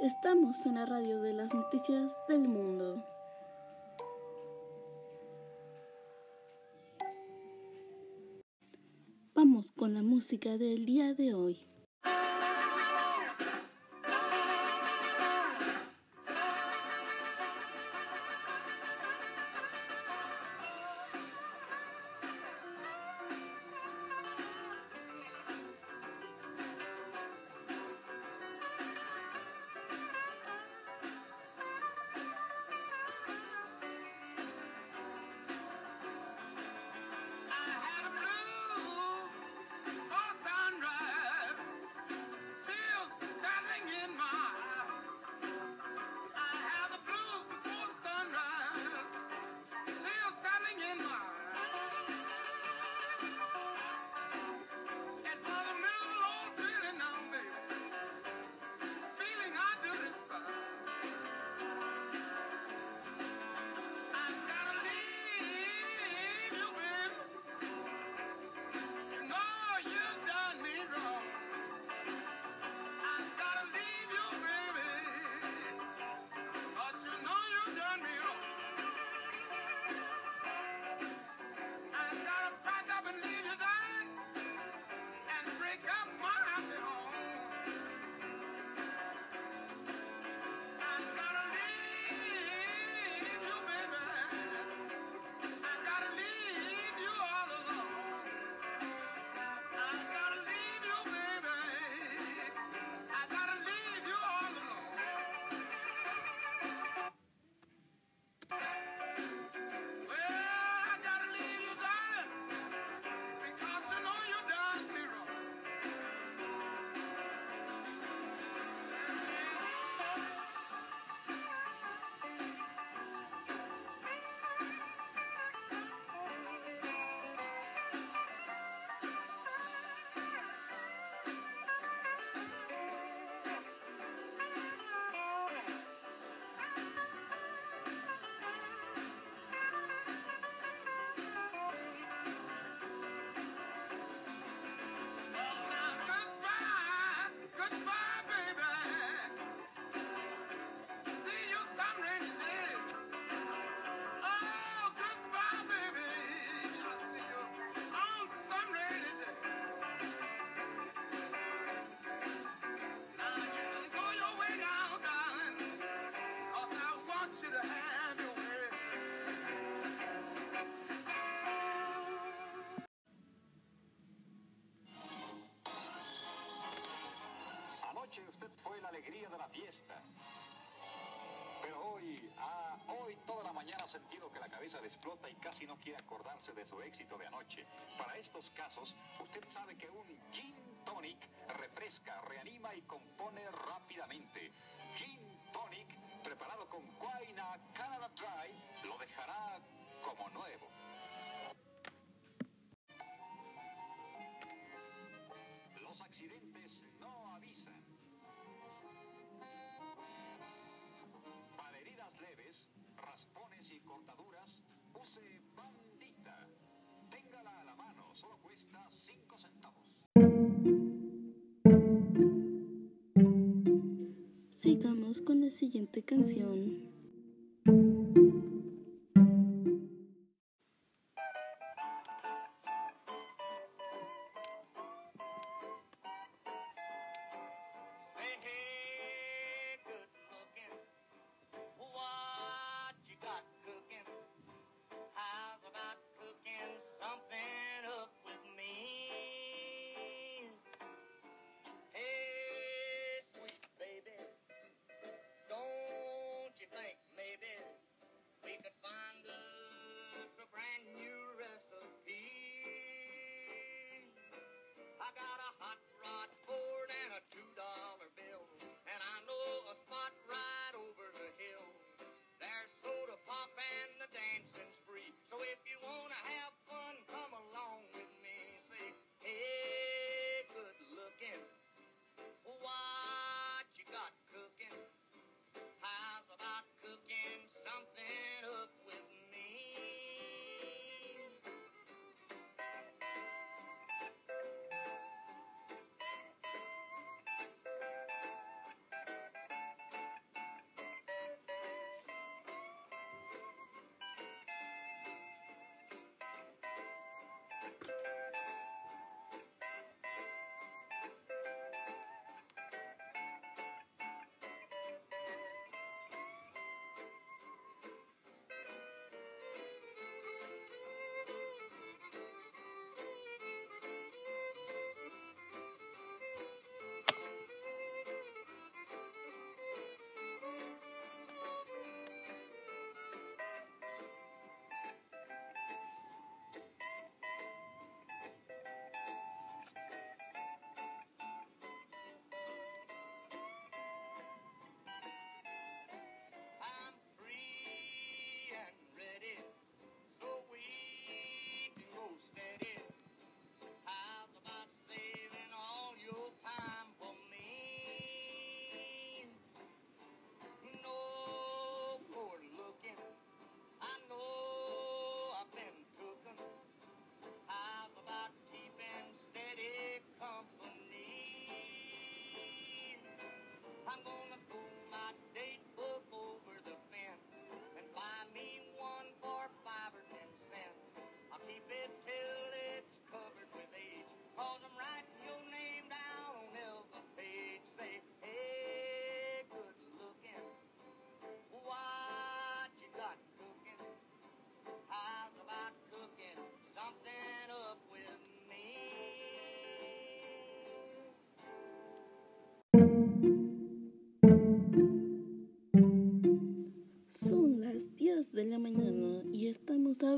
Estamos en la radio de las noticias del mundo. Vamos con la música del día de hoy. alegría de la fiesta. Pero hoy, ah, hoy toda la mañana ha sentido que la cabeza le explota y casi no quiere acordarse de su éxito de anoche. Para estos casos, usted sabe que un gin tonic refresca, reanima y compone rápidamente. Gin tonic, preparado con Quina Canada Dry, lo dejará como nuevo. Los accidentes Sigamos con la siguiente canción. got a hot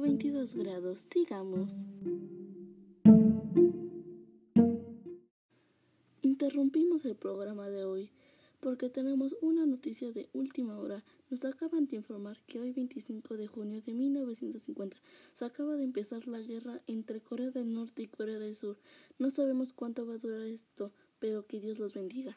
22 grados. Sigamos. Interrumpimos el programa de hoy porque tenemos una noticia de última hora. Nos acaban de informar que hoy 25 de junio de 1950 se acaba de empezar la guerra entre Corea del Norte y Corea del Sur. No sabemos cuánto va a durar esto, pero que Dios los bendiga.